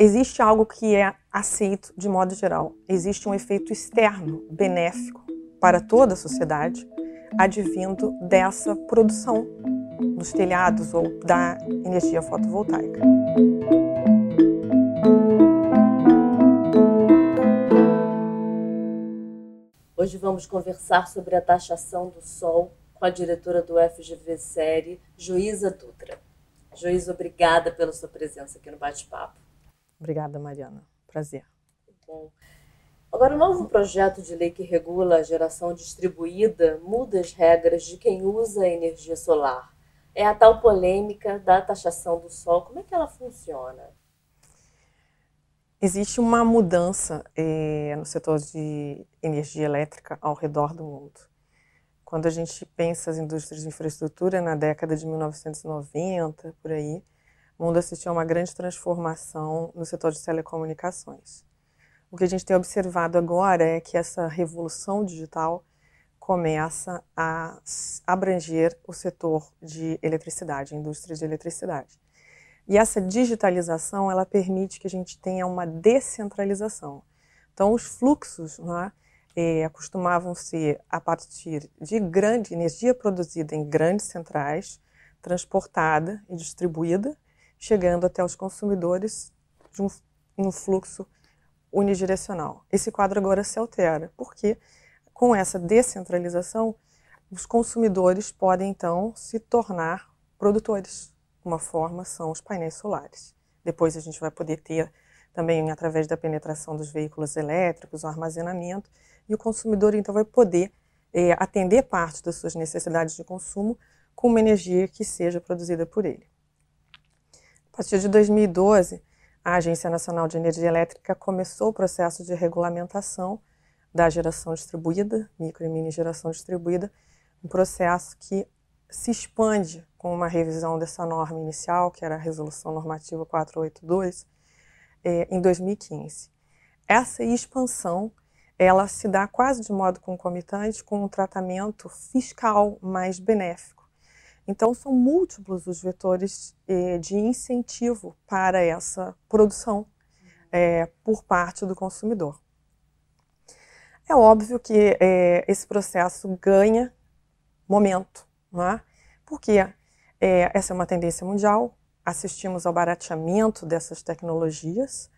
existe algo que é aceito de modo geral. Existe um efeito externo benéfico para toda a sociedade advindo dessa produção nos telhados ou da energia fotovoltaica. Hoje vamos conversar sobre a taxação do sol com a diretora do FGV Série, Joísa Dutra. Joísa, obrigada pela sua presença aqui no bate-papo. Obrigada, Mariana. Prazer. Bom. Agora, o novo projeto de lei que regula a geração distribuída muda as regras de quem usa a energia solar. É a tal polêmica da taxação do sol. Como é que ela funciona? Existe uma mudança é, no setor de energia elétrica ao redor do mundo. Quando a gente pensa as indústrias de infraestrutura na década de 1990, por aí, o mundo assistiu a uma grande transformação no setor de telecomunicações. O que a gente tem observado agora é que essa revolução digital começa a abranger o setor de eletricidade, a indústria de eletricidade. E essa digitalização, ela permite que a gente tenha uma descentralização. Então, os fluxos é, costumavam ser a partir de grande energia produzida em grandes centrais, transportada e distribuída, chegando até os consumidores de um, um fluxo unidirecional. Esse quadro agora se altera, porque com essa descentralização, os consumidores podem então se tornar produtores uma forma são os painéis solares. Depois a gente vai poder ter também através da penetração dos veículos elétricos, o armazenamento, e o consumidor então vai poder é, atender parte das suas necessidades de consumo com uma energia que seja produzida por ele. A partir de 2012, a Agência Nacional de Energia Elétrica começou o processo de regulamentação da geração distribuída, micro e mini geração distribuída, um processo que se expande com uma revisão dessa norma inicial, que era a Resolução Normativa 482, é, em 2015. Essa expansão ela se dá quase de modo concomitante com um tratamento fiscal mais benéfico. Então, são múltiplos os vetores eh, de incentivo para essa produção eh, por parte do consumidor. É óbvio que eh, esse processo ganha momento, não é? porque é, essa é uma tendência mundial, assistimos ao barateamento dessas tecnologias,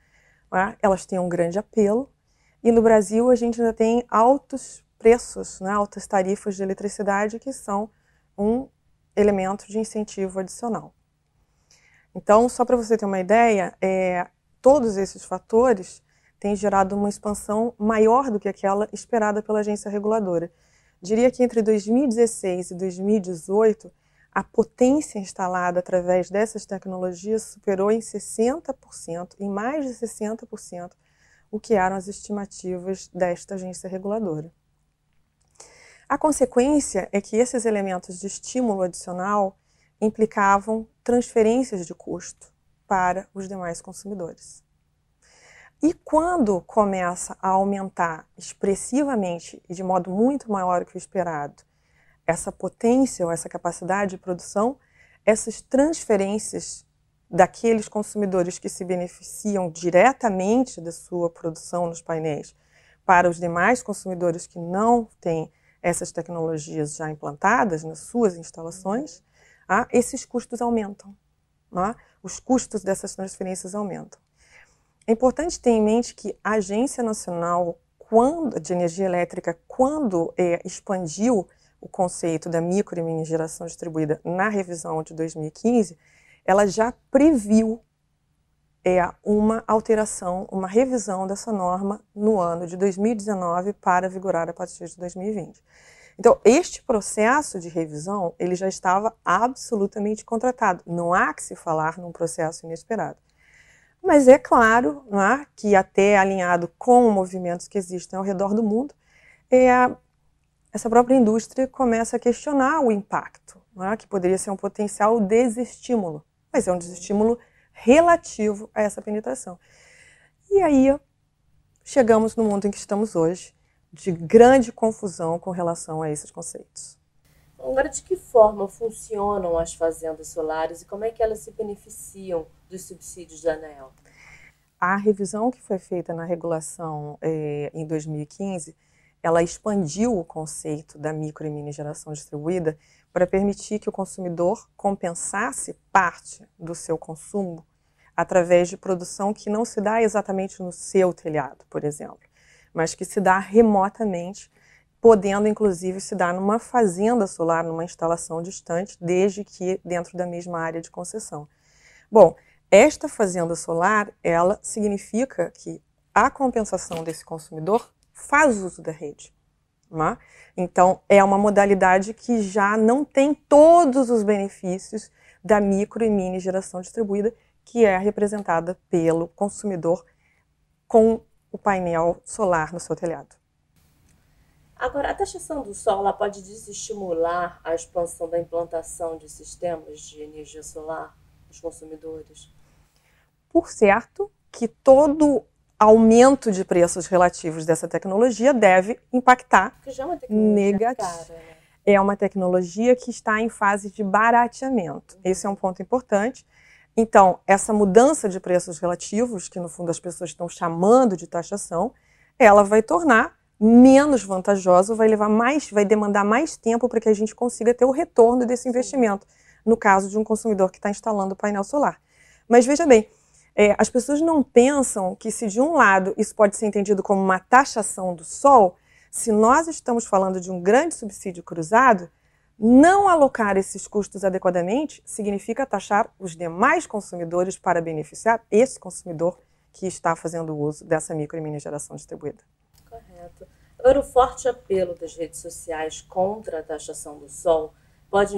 né? elas têm um grande apelo, e no Brasil a gente ainda tem altos preços, né? altas tarifas de eletricidade, que são um elemento de incentivo adicional. Então, só para você ter uma ideia, é, todos esses fatores têm gerado uma expansão maior do que aquela esperada pela agência reguladora. Diria que entre 2016 e 2018, a potência instalada através dessas tecnologias superou em 60%, em mais de 60%, o que eram as estimativas desta agência reguladora. A consequência é que esses elementos de estímulo adicional implicavam transferências de custo para os demais consumidores. E quando começa a aumentar expressivamente e de modo muito maior que o esperado essa potência ou essa capacidade de produção, essas transferências daqueles consumidores que se beneficiam diretamente da sua produção nos painéis para os demais consumidores que não têm essas tecnologias já implantadas nas suas instalações, ah, esses custos aumentam. Ah, os custos dessas transferências aumentam. É importante ter em mente que a Agência Nacional quando, de Energia Elétrica, quando é, expandiu o conceito da micro e mini geração distribuída na revisão de 2015, ela já previu é, uma alteração, uma revisão dessa norma no ano de 2019 para vigorar a partir de 2020. Então, este processo de revisão, ele já estava absolutamente contratado. Não há que se falar num processo inesperado. Mas é claro é, que até alinhado com movimentos que existem ao redor do mundo, é, essa própria indústria começa a questionar o impacto, é? que poderia ser um potencial desestímulo, mas é um desestímulo relativo a essa penetração. E aí chegamos no mundo em que estamos hoje, de grande confusão com relação a esses conceitos. Agora, de que forma funcionam as fazendas solares e como é que elas se beneficiam dos subsídios da ANEEL? a revisão que foi feita na regulação é, em 2015, ela expandiu o conceito da micro e mini geração distribuída para permitir que o consumidor compensasse parte do seu consumo através de produção que não se dá exatamente no seu telhado, por exemplo, mas que se dá remotamente, podendo inclusive se dar numa fazenda solar, numa instalação distante, desde que dentro da mesma área de concessão. Bom, esta fazenda solar, ela significa que a compensação desse consumidor faz uso da rede. Né? Então, é uma modalidade que já não tem todos os benefícios da micro e mini geração distribuída, que é representada pelo consumidor com o painel solar no seu telhado. Agora, a taxação do sol ela pode desestimular a expansão da implantação de sistemas de energia solar dos consumidores? por certo que todo aumento de preços relativos dessa tecnologia deve impactar é negativo. Né? É uma tecnologia que está em fase de barateamento. Esse é um ponto importante. Então, essa mudança de preços relativos, que no fundo as pessoas estão chamando de taxação, ela vai tornar menos vantajoso, vai levar mais, vai demandar mais tempo para que a gente consiga ter o retorno desse investimento, no caso de um consumidor que está instalando o painel solar. Mas veja bem, é, as pessoas não pensam que, se de um lado isso pode ser entendido como uma taxação do sol, se nós estamos falando de um grande subsídio cruzado, não alocar esses custos adequadamente significa taxar os demais consumidores para beneficiar esse consumidor que está fazendo uso dessa micro e mini geração distribuída. Correto. Agora, o forte apelo das redes sociais contra a taxação do sol pode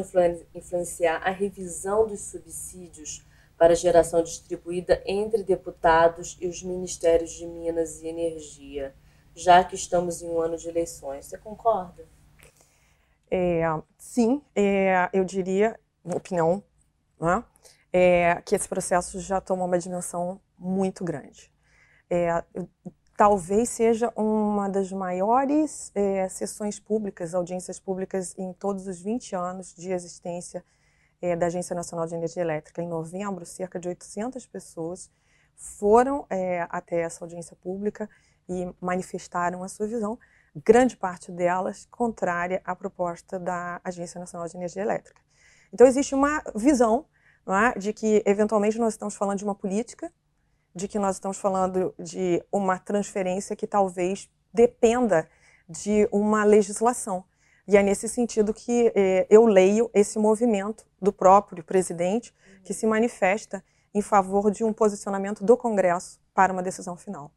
influenciar a revisão dos subsídios para geração distribuída entre deputados e os ministérios de Minas e Energia, já que estamos em um ano de eleições. Você concorda? É, sim, é, eu diria, opinião, né, é, que esse processo já tomou uma dimensão muito grande. É, talvez seja uma das maiores é, sessões públicas, audiências públicas em todos os 20 anos de existência é, da Agência Nacional de Energia Elétrica. Em novembro, cerca de 800 pessoas foram é, até essa audiência pública e manifestaram a sua visão, grande parte delas contrária à proposta da Agência Nacional de Energia Elétrica. Então, existe uma visão é, de que, eventualmente, nós estamos falando de uma política, de que nós estamos falando de uma transferência que talvez dependa de uma legislação. E é nesse sentido que eh, eu leio esse movimento do próprio presidente que se manifesta em favor de um posicionamento do Congresso para uma decisão final.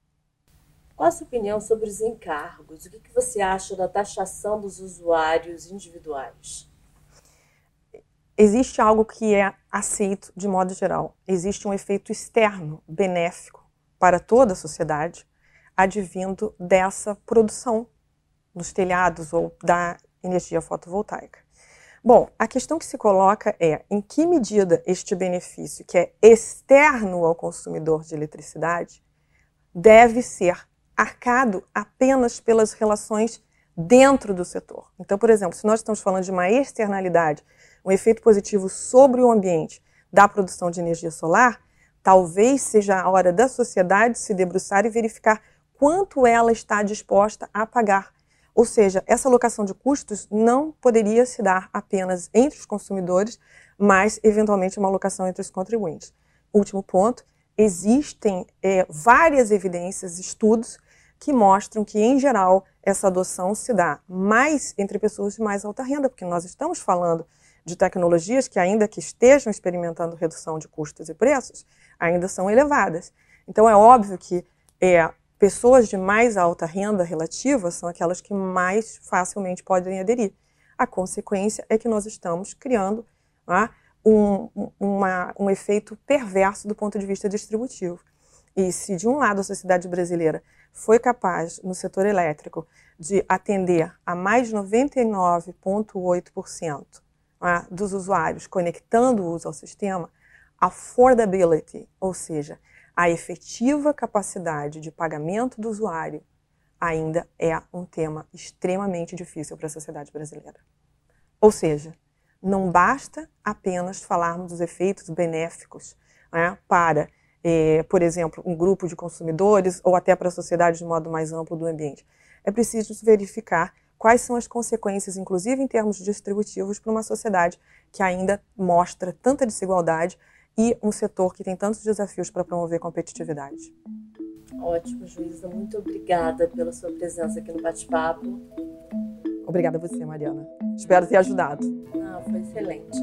Qual a sua opinião sobre os encargos? O que, que você acha da taxação dos usuários individuais? Existe algo que é aceito de modo geral. Existe um efeito externo benéfico para toda a sociedade advindo dessa produção nos telhados ou da energia fotovoltaica. Bom, a questão que se coloca é em que medida este benefício, que é externo ao consumidor de eletricidade, deve ser arcado apenas pelas relações dentro do setor. Então, por exemplo, se nós estamos falando de uma externalidade, um efeito positivo sobre o ambiente da produção de energia solar, talvez seja a hora da sociedade se debruçar e verificar quanto ela está disposta a pagar ou seja, essa alocação de custos não poderia se dar apenas entre os consumidores, mas eventualmente uma alocação entre os contribuintes. Último ponto: existem é, várias evidências, estudos que mostram que, em geral, essa adoção se dá mais entre pessoas de mais alta renda, porque nós estamos falando de tecnologias que, ainda que estejam experimentando redução de custos e preços, ainda são elevadas. Então, é óbvio que é, Pessoas de mais alta renda relativa são aquelas que mais facilmente podem aderir. A consequência é que nós estamos criando né, um, uma, um efeito perverso do ponto de vista distributivo. E se, de um lado, a sociedade brasileira foi capaz, no setor elétrico, de atender a mais de 99,8% né, dos usuários conectando o uso ao sistema, affordability, ou seja, a efetiva capacidade de pagamento do usuário ainda é um tema extremamente difícil para a sociedade brasileira. Ou seja, não basta apenas falarmos dos efeitos benéficos né, para é, por exemplo, um grupo de consumidores ou até para a sociedade de modo mais amplo do ambiente. É preciso verificar quais são as consequências, inclusive em termos distributivos, para uma sociedade que ainda mostra tanta desigualdade e um setor que tem tantos desafios para promover competitividade. Ótimo, juíza. Muito obrigada pela sua presença aqui no bate-papo. Obrigada a você, Mariana. Espero ter ajudado. Ah, foi excelente.